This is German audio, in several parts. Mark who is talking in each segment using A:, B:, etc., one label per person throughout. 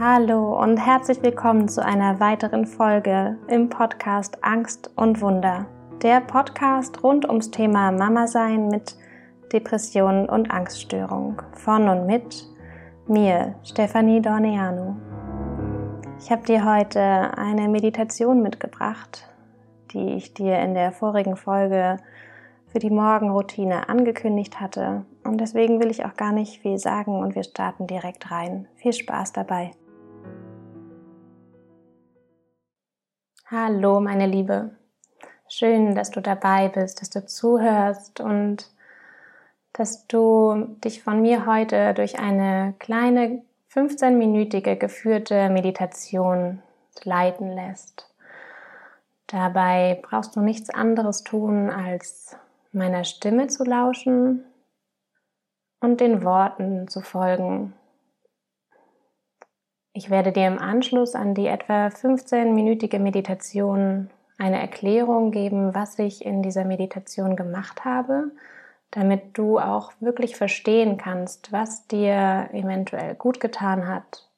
A: Hallo und herzlich willkommen zu einer weiteren Folge im Podcast Angst und Wunder. Der Podcast rund ums Thema Mama sein mit Depressionen und Angststörung von und mit mir, Stefanie Dorneanu. Ich habe dir heute eine Meditation mitgebracht, die ich dir in der vorigen Folge für die Morgenroutine angekündigt hatte. Und deswegen will ich auch gar nicht viel sagen und wir starten direkt rein. Viel Spaß dabei. Hallo, meine Liebe. Schön, dass du dabei bist, dass du zuhörst und dass du dich von mir heute durch eine kleine 15-minütige geführte Meditation leiten lässt. Dabei brauchst du nichts anderes tun, als meiner Stimme zu lauschen und den Worten zu folgen. Ich werde dir im Anschluss an die etwa 15-minütige Meditation eine Erklärung geben, was ich in dieser Meditation gemacht habe, damit du auch wirklich verstehen kannst, was dir eventuell gut getan hat,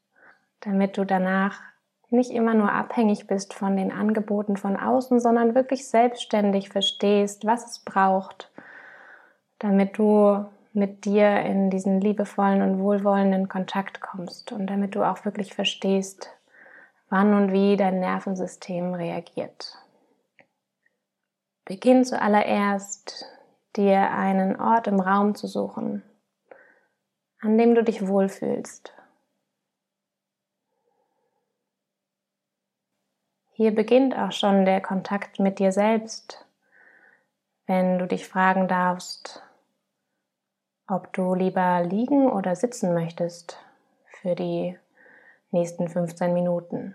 A: damit du danach nicht immer nur abhängig bist von den Angeboten von außen, sondern wirklich selbstständig verstehst, was es braucht, damit du mit dir in diesen liebevollen und wohlwollenden Kontakt kommst und damit du auch wirklich verstehst, wann und wie dein Nervensystem reagiert. Beginn zuallererst, dir einen Ort im Raum zu suchen, an dem du dich wohlfühlst. Hier beginnt auch schon der Kontakt mit dir selbst, wenn du dich fragen darfst, ob du lieber liegen oder sitzen möchtest für die nächsten 15 Minuten.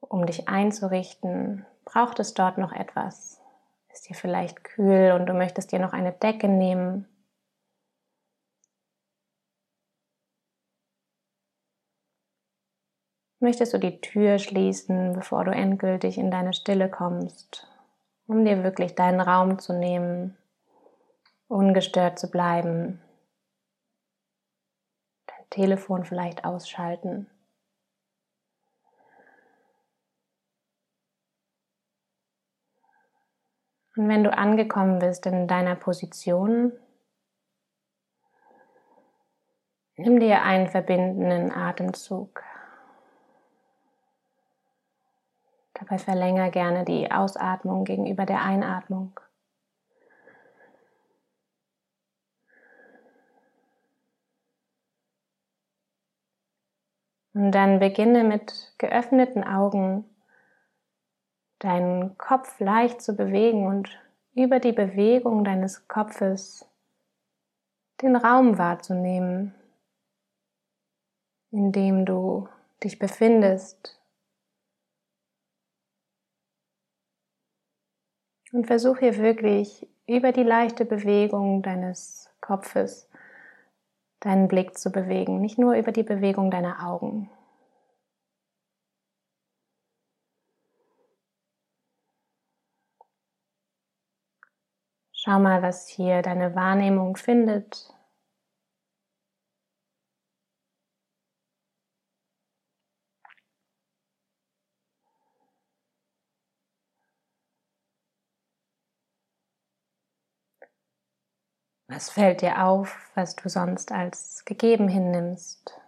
A: Um dich einzurichten, braucht es dort noch etwas. Ist dir vielleicht kühl und du möchtest dir noch eine Decke nehmen möchtest du die Tür schließen, bevor du endgültig in deine Stille kommst, um dir wirklich deinen Raum zu nehmen, ungestört zu bleiben, dein Telefon vielleicht ausschalten. Und wenn du angekommen bist in deiner Position, nimm dir einen verbindenden Atemzug. Dabei verlängere gerne die Ausatmung gegenüber der Einatmung. Und dann beginne mit geöffneten Augen deinen Kopf leicht zu bewegen und über die Bewegung deines Kopfes den Raum wahrzunehmen, in dem du dich befindest Und versuch hier wirklich über die leichte Bewegung deines Kopfes deinen Blick zu bewegen, nicht nur über die Bewegung deiner Augen. Schau mal, was hier deine Wahrnehmung findet. Was fällt dir auf, was du sonst als gegeben hinnimmst?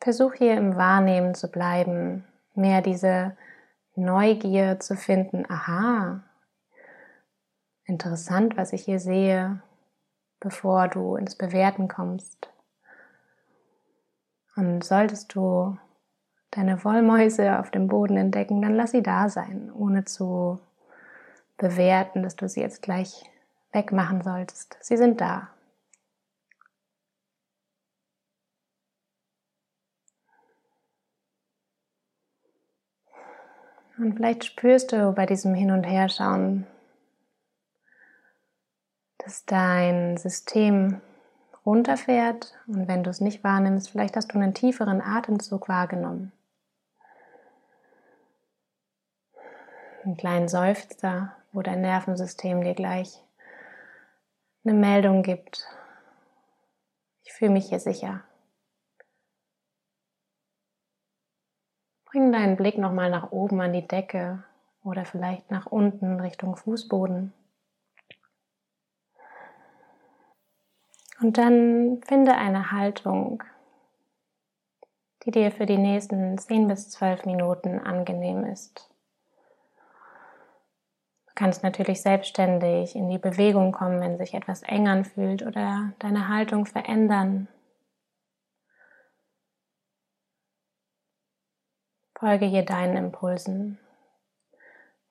A: Versuch hier im Wahrnehmen zu bleiben, mehr diese Neugier zu finden. Aha, interessant, was ich hier sehe, bevor du ins Bewerten kommst. Und solltest du deine Wollmäuse auf dem Boden entdecken, dann lass sie da sein, ohne zu bewerten, dass du sie jetzt gleich wegmachen solltest. Sie sind da. Und vielleicht spürst du bei diesem Hin- und Herschauen, dass dein System runterfährt und wenn du es nicht wahrnimmst, vielleicht hast du einen tieferen Atemzug wahrgenommen. Einen kleinen Seufzer, wo dein Nervensystem dir gleich eine Meldung gibt. Ich fühle mich hier sicher. Bring deinen Blick nochmal nach oben an die Decke oder vielleicht nach unten Richtung Fußboden. Und dann finde eine Haltung, die dir für die nächsten 10 bis 12 Minuten angenehm ist. Kannst natürlich selbstständig in die Bewegung kommen, wenn sich etwas eng anfühlt oder deine Haltung verändern. Folge hier deinen Impulsen.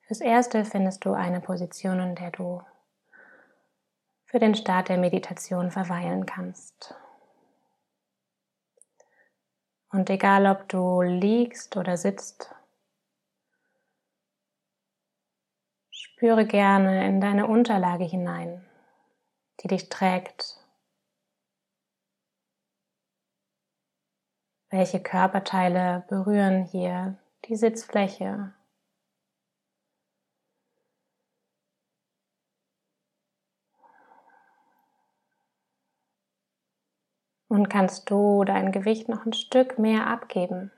A: Fürs Erste findest du eine Position, in der du für den Start der Meditation verweilen kannst. Und egal ob du liegst oder sitzt, spüre gerne in deine Unterlage hinein, die dich trägt. Welche Körperteile berühren hier die Sitzfläche? Und kannst du dein Gewicht noch ein Stück mehr abgeben?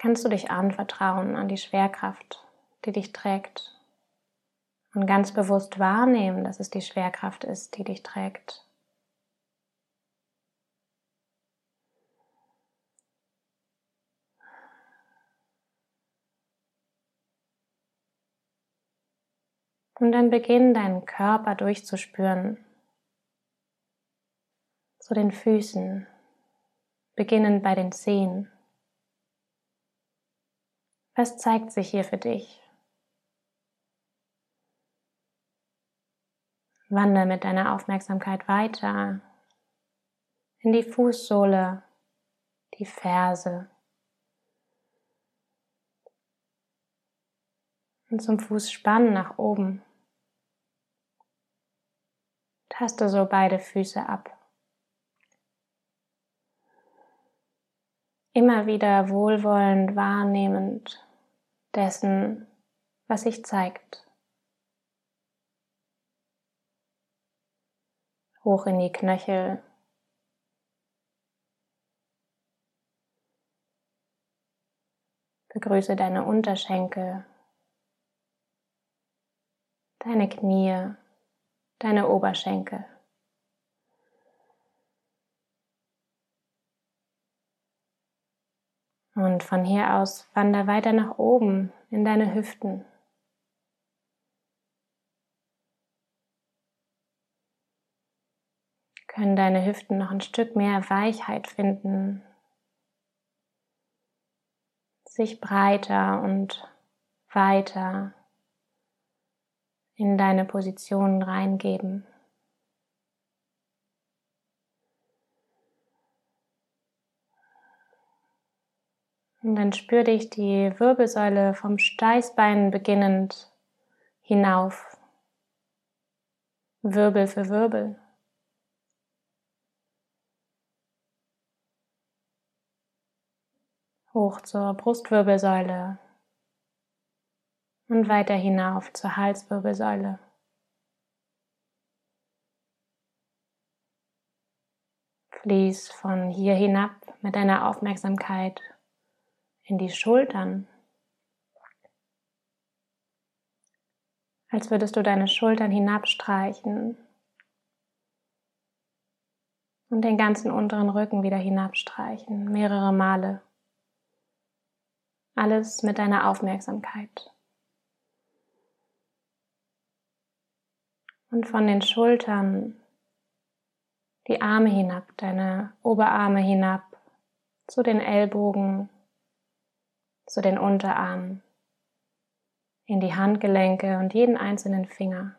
A: Kannst du dich anvertrauen an die Schwerkraft, die dich trägt? Und ganz bewusst wahrnehmen, dass es die Schwerkraft ist, die dich trägt. Und dann beginn deinen Körper durchzuspüren zu den Füßen, beginnend bei den Zehen. Was zeigt sich hier für dich? Wandere mit deiner Aufmerksamkeit weiter in die Fußsohle, die Ferse und zum Fußspann nach oben. Taste so beide Füße ab. immer wieder wohlwollend wahrnehmend dessen, was sich zeigt. Hoch in die Knöchel. Begrüße deine Unterschenkel, deine Knie, deine Oberschenkel. Und von hier aus wander weiter nach oben in deine Hüften. Können deine Hüften noch ein Stück mehr Weichheit finden, sich breiter und weiter in deine Positionen reingeben. Und dann spür dich die Wirbelsäule vom Steißbein beginnend hinauf, Wirbel für Wirbel. Hoch zur Brustwirbelsäule und weiter hinauf zur Halswirbelsäule. Fließ von hier hinab mit deiner Aufmerksamkeit in die Schultern, als würdest du deine Schultern hinabstreichen und den ganzen unteren Rücken wieder hinabstreichen, mehrere Male. Alles mit deiner Aufmerksamkeit. Und von den Schultern die Arme hinab, deine Oberarme hinab zu den Ellbogen, zu den Unterarmen, in die Handgelenke und jeden einzelnen Finger.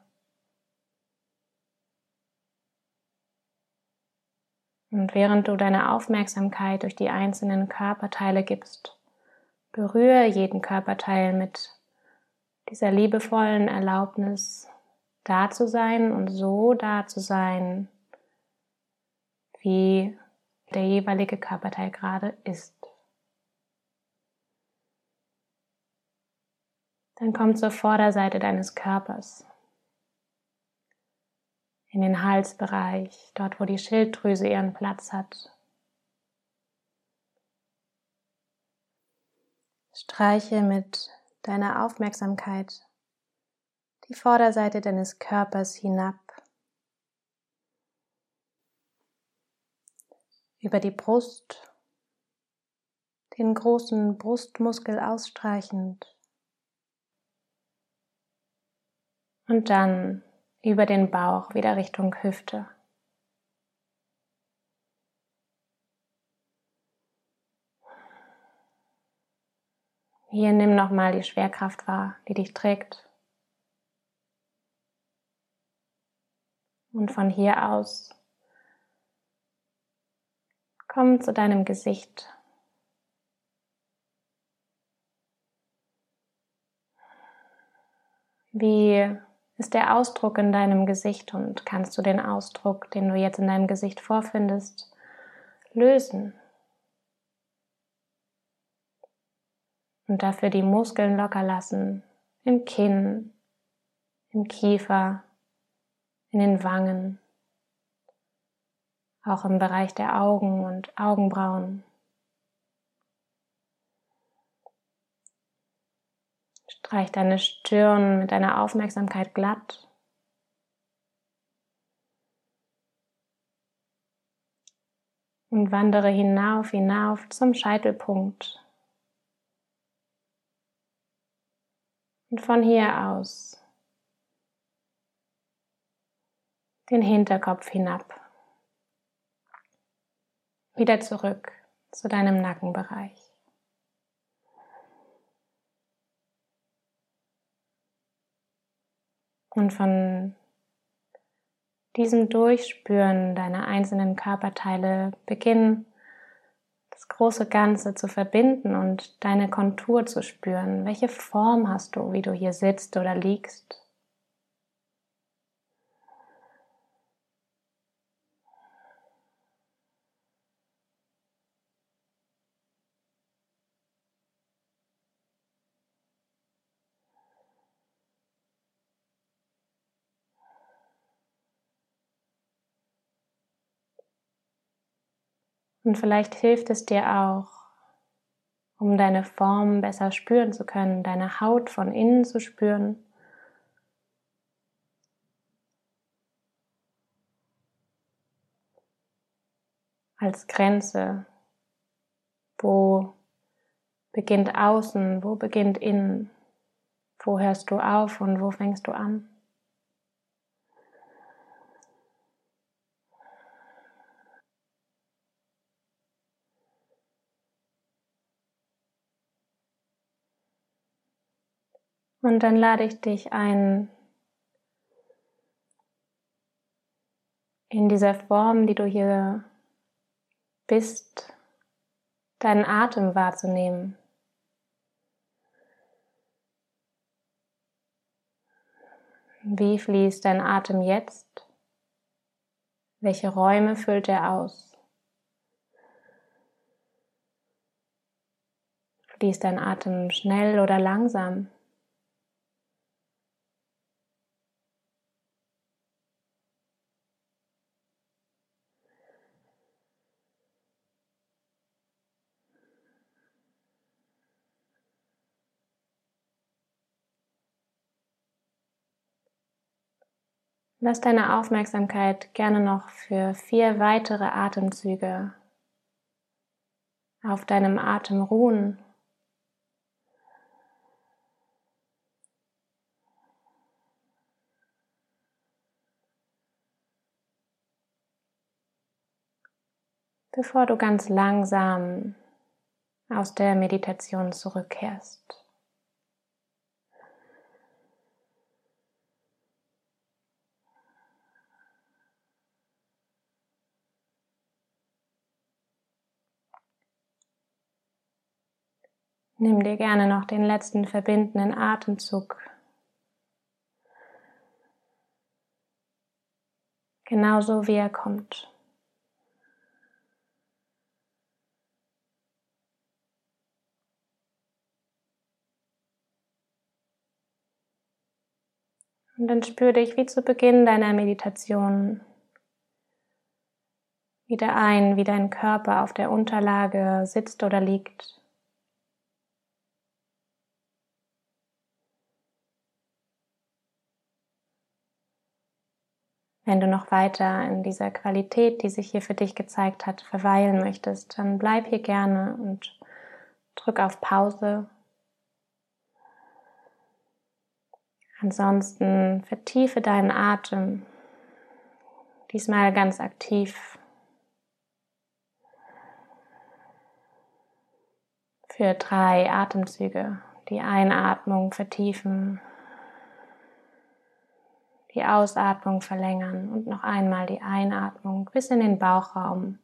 A: Und während du deine Aufmerksamkeit durch die einzelnen Körperteile gibst, berühre jeden Körperteil mit dieser liebevollen Erlaubnis, da zu sein und so da zu sein, wie der jeweilige Körperteil gerade ist. Dann komm zur Vorderseite deines Körpers, in den Halsbereich, dort wo die Schilddrüse ihren Platz hat. Streiche mit deiner Aufmerksamkeit die Vorderseite deines Körpers hinab, über die Brust, den großen Brustmuskel ausstreichend und dann über den Bauch wieder Richtung Hüfte. Hier nimm nochmal die Schwerkraft wahr, die dich trägt. Und von hier aus komm zu deinem Gesicht. Wie ist der Ausdruck in deinem Gesicht und kannst du den Ausdruck, den du jetzt in deinem Gesicht vorfindest, lösen? und dafür die Muskeln locker lassen im Kinn, im Kiefer, in den Wangen, auch im Bereich der Augen und Augenbrauen. Streich deine Stirn mit deiner Aufmerksamkeit glatt. Und wandere hinauf, hinauf zum Scheitelpunkt. Und von hier aus den Hinterkopf hinab. Wieder zurück zu deinem Nackenbereich. Und von diesem Durchspüren deiner einzelnen Körperteile beginnen große Ganze zu verbinden und deine Kontur zu spüren. Welche Form hast du, wie du hier sitzt oder liegst? Und vielleicht hilft es dir auch, um deine Form besser spüren zu können, deine Haut von innen zu spüren. Als Grenze, wo beginnt außen, wo beginnt innen, wo hörst du auf und wo fängst du an. Und dann lade ich dich ein, in dieser Form, die du hier bist, deinen Atem wahrzunehmen. Wie fließt dein Atem jetzt? Welche Räume füllt er aus? Fließt dein Atem schnell oder langsam? Lass deine Aufmerksamkeit gerne noch für vier weitere Atemzüge auf deinem Atem ruhen. bevor du ganz langsam aus der Meditation zurückkehrst. Nimm dir gerne noch den letzten verbindenden Atemzug. Genauso wie er kommt. Und dann spür dich wie zu Beginn deiner Meditation wieder ein, wie dein Körper auf der Unterlage sitzt oder liegt. Wenn du noch weiter in dieser Qualität, die sich hier für dich gezeigt hat, verweilen möchtest, dann bleib hier gerne und drück auf Pause. Ansonsten vertiefe deinen Atem, diesmal ganz aktiv. Für drei Atemzüge die Einatmung vertiefen die Ausatmung verlängern und noch einmal die Einatmung bis in den Bauchraum.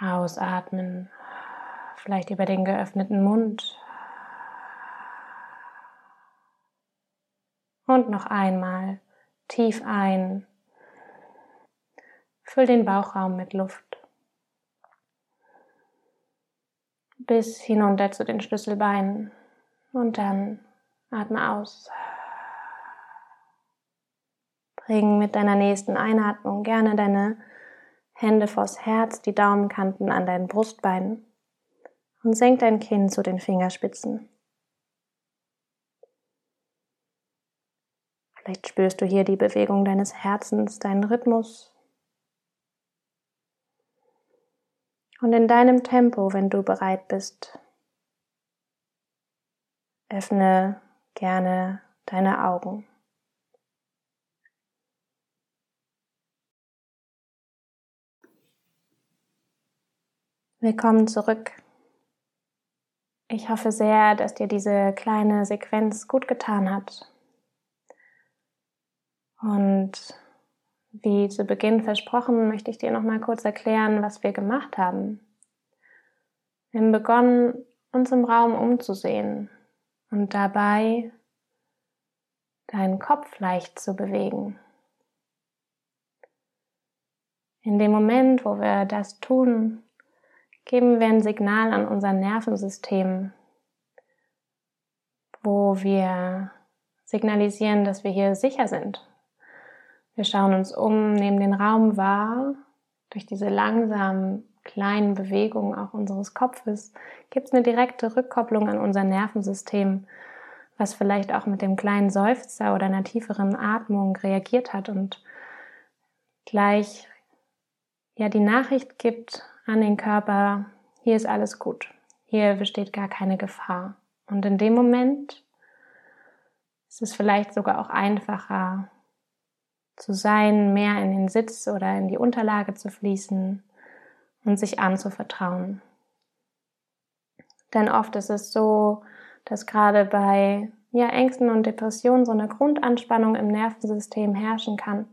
A: Ausatmen, vielleicht über den geöffneten Mund. Und noch einmal tief ein. Füll den Bauchraum mit Luft. Bis hinunter zu den Schlüsselbeinen. Und dann atme aus. Bring mit deiner nächsten Einatmung gerne deine Hände vors Herz, die Daumenkanten an deinen Brustbeinen und senk dein Kinn zu den Fingerspitzen. Vielleicht spürst du hier die Bewegung deines Herzens, deinen Rhythmus. Und in deinem Tempo, wenn du bereit bist, Öffne gerne deine Augen. Willkommen zurück. Ich hoffe sehr, dass dir diese kleine Sequenz gut getan hat. Und wie zu Beginn versprochen, möchte ich dir noch mal kurz erklären, was wir gemacht haben. Wir haben begonnen, uns im Raum umzusehen, und dabei deinen Kopf leicht zu bewegen. In dem Moment, wo wir das tun, geben wir ein Signal an unser Nervensystem, wo wir signalisieren, dass wir hier sicher sind. Wir schauen uns um, nehmen den Raum wahr. Durch diese langsamen kleinen Bewegungen auch unseres Kopfes gibt es eine direkte Rückkopplung an unser Nervensystem, was vielleicht auch mit dem kleinen Seufzer oder einer tieferen Atmung reagiert hat und gleich ja die Nachricht gibt an den Körper, hier ist alles gut, hier besteht gar keine Gefahr. Und in dem Moment ist es vielleicht sogar auch einfacher zu sein, mehr in den Sitz oder in die Unterlage zu fließen, und sich anzuvertrauen. Denn oft ist es so, dass gerade bei ja, Ängsten und Depressionen so eine Grundanspannung im Nervensystem herrschen kann.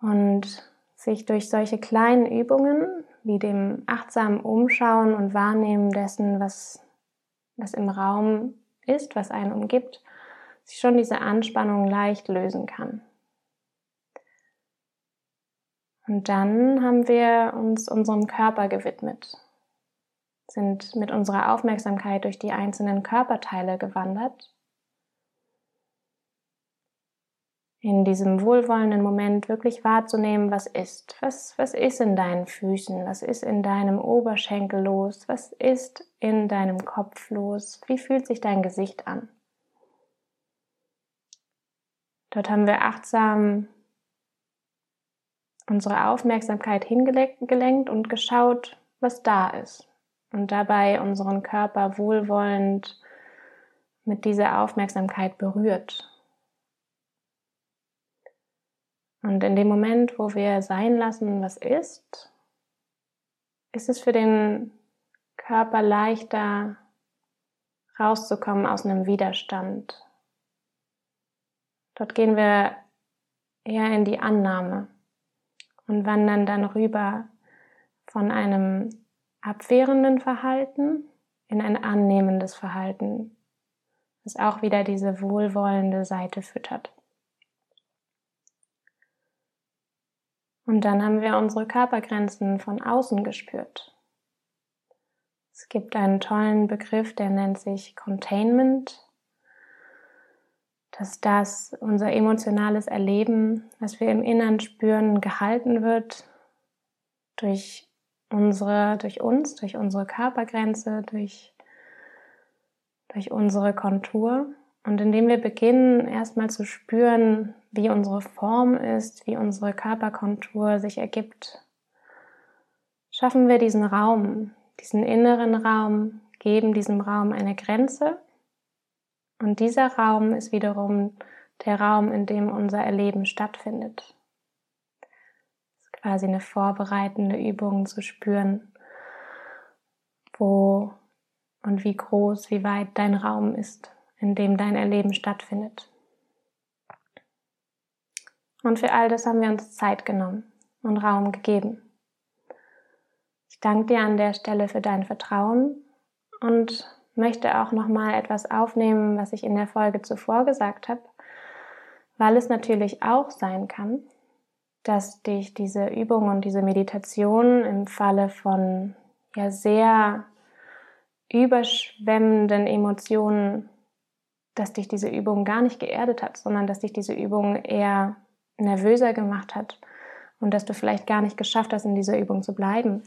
A: Und sich durch solche kleinen Übungen wie dem achtsamen Umschauen und Wahrnehmen dessen, was, was im Raum ist, was einen umgibt, sich schon diese Anspannung leicht lösen kann. Und dann haben wir uns unserem Körper gewidmet, sind mit unserer Aufmerksamkeit durch die einzelnen Körperteile gewandert. In diesem wohlwollenden Moment wirklich wahrzunehmen, was ist. Was, was ist in deinen Füßen? Was ist in deinem Oberschenkel los? Was ist in deinem Kopf los? Wie fühlt sich dein Gesicht an? Dort haben wir achtsam unsere Aufmerksamkeit hingelenkt und geschaut, was da ist. Und dabei unseren Körper wohlwollend mit dieser Aufmerksamkeit berührt. Und in dem Moment, wo wir sein lassen, was ist, ist es für den Körper leichter rauszukommen aus einem Widerstand. Dort gehen wir eher in die Annahme und wandern dann rüber von einem abwehrenden Verhalten in ein annehmendes Verhalten, das auch wieder diese wohlwollende Seite füttert. Und dann haben wir unsere Körpergrenzen von außen gespürt. Es gibt einen tollen Begriff, der nennt sich Containment. Dass das unser emotionales Erleben, was wir im Innern spüren, gehalten wird durch unsere, durch uns, durch unsere Körpergrenze, durch, durch unsere Kontur. Und indem wir beginnen, erstmal zu spüren, wie unsere Form ist, wie unsere Körperkontur sich ergibt, schaffen wir diesen Raum, diesen inneren Raum, geben diesem Raum eine Grenze. Und dieser Raum ist wiederum der Raum, in dem unser Erleben stattfindet. Das ist quasi eine vorbereitende Übung zu spüren, wo und wie groß, wie weit dein Raum ist, in dem dein Erleben stattfindet. Und für all das haben wir uns Zeit genommen und Raum gegeben. Ich danke dir an der Stelle für dein Vertrauen und möchte auch noch mal etwas aufnehmen, was ich in der Folge zuvor gesagt habe, weil es natürlich auch sein kann, dass dich diese Übung und diese Meditation im Falle von ja sehr überschwemmenden Emotionen, dass dich diese Übung gar nicht geerdet hat, sondern dass dich diese Übung eher nervöser gemacht hat und dass du vielleicht gar nicht geschafft hast, in dieser Übung zu bleiben.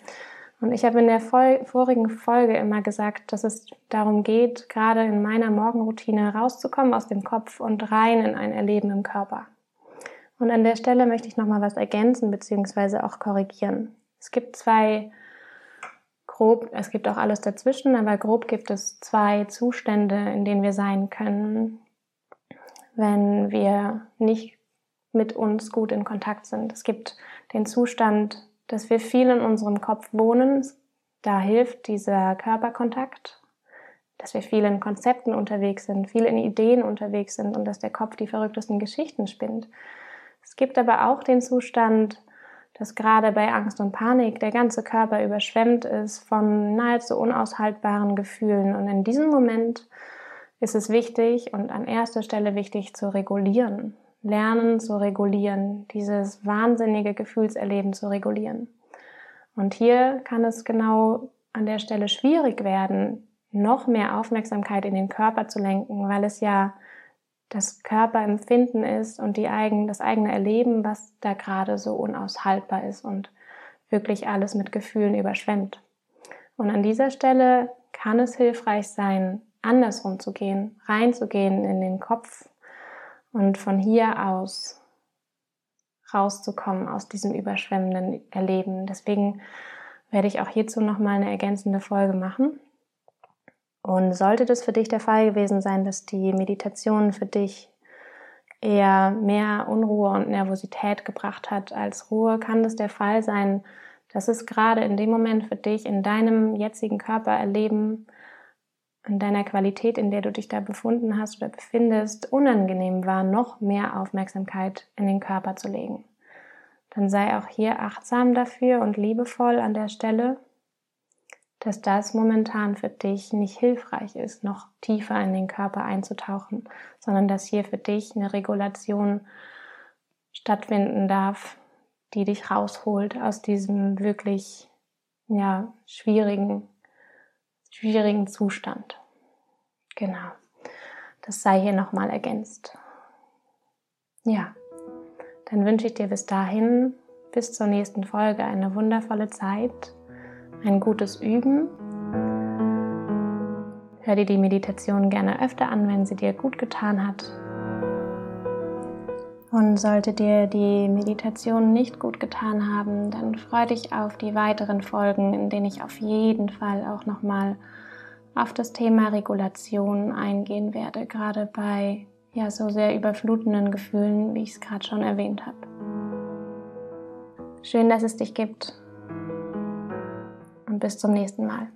A: Und ich habe in der vorigen Folge immer gesagt, dass es darum geht, gerade in meiner Morgenroutine rauszukommen aus dem Kopf und rein in ein Erleben im Körper. Und an der Stelle möchte ich nochmal was ergänzen bzw. auch korrigieren. Es gibt zwei grob, es gibt auch alles dazwischen, aber grob gibt es zwei Zustände, in denen wir sein können, wenn wir nicht mit uns gut in Kontakt sind. Es gibt den Zustand dass wir viel in unserem Kopf wohnen. Da hilft dieser Körperkontakt, dass wir viel in Konzepten unterwegs sind, viel in Ideen unterwegs sind und dass der Kopf die verrücktesten Geschichten spinnt. Es gibt aber auch den Zustand, dass gerade bei Angst und Panik der ganze Körper überschwemmt ist von nahezu unaushaltbaren Gefühlen. Und in diesem Moment ist es wichtig und an erster Stelle wichtig zu regulieren lernen zu regulieren, dieses wahnsinnige Gefühlserleben zu regulieren. Und hier kann es genau an der Stelle schwierig werden, noch mehr Aufmerksamkeit in den Körper zu lenken, weil es ja das Körperempfinden ist und die eigen, das eigene Erleben, was da gerade so unaushaltbar ist und wirklich alles mit Gefühlen überschwemmt. Und an dieser Stelle kann es hilfreich sein, andersrum zu gehen, reinzugehen in den Kopf und von hier aus rauszukommen aus diesem überschwemmenden Erleben. Deswegen werde ich auch hierzu nochmal eine ergänzende Folge machen. Und sollte das für dich der Fall gewesen sein, dass die Meditation für dich eher mehr Unruhe und Nervosität gebracht hat als Ruhe, kann das der Fall sein, dass es gerade in dem Moment für dich in deinem jetzigen Körpererleben an deiner Qualität, in der du dich da befunden hast oder befindest, unangenehm war, noch mehr Aufmerksamkeit in den Körper zu legen. Dann sei auch hier achtsam dafür und liebevoll an der Stelle, dass das momentan für dich nicht hilfreich ist, noch tiefer in den Körper einzutauchen, sondern dass hier für dich eine Regulation stattfinden darf, die dich rausholt aus diesem wirklich ja, schwierigen schwierigen Zustand. Genau. Das sei hier nochmal ergänzt. Ja, dann wünsche ich dir bis dahin, bis zur nächsten Folge eine wundervolle Zeit, ein gutes Üben. Hör dir die Meditation gerne öfter an, wenn sie dir gut getan hat. Und sollte dir die Meditation nicht gut getan haben, dann freue dich auf die weiteren Folgen, in denen ich auf jeden Fall auch nochmal auf das Thema Regulation eingehen werde, gerade bei ja so sehr überflutenden Gefühlen, wie ich es gerade schon erwähnt habe. Schön, dass es dich gibt und bis zum nächsten Mal.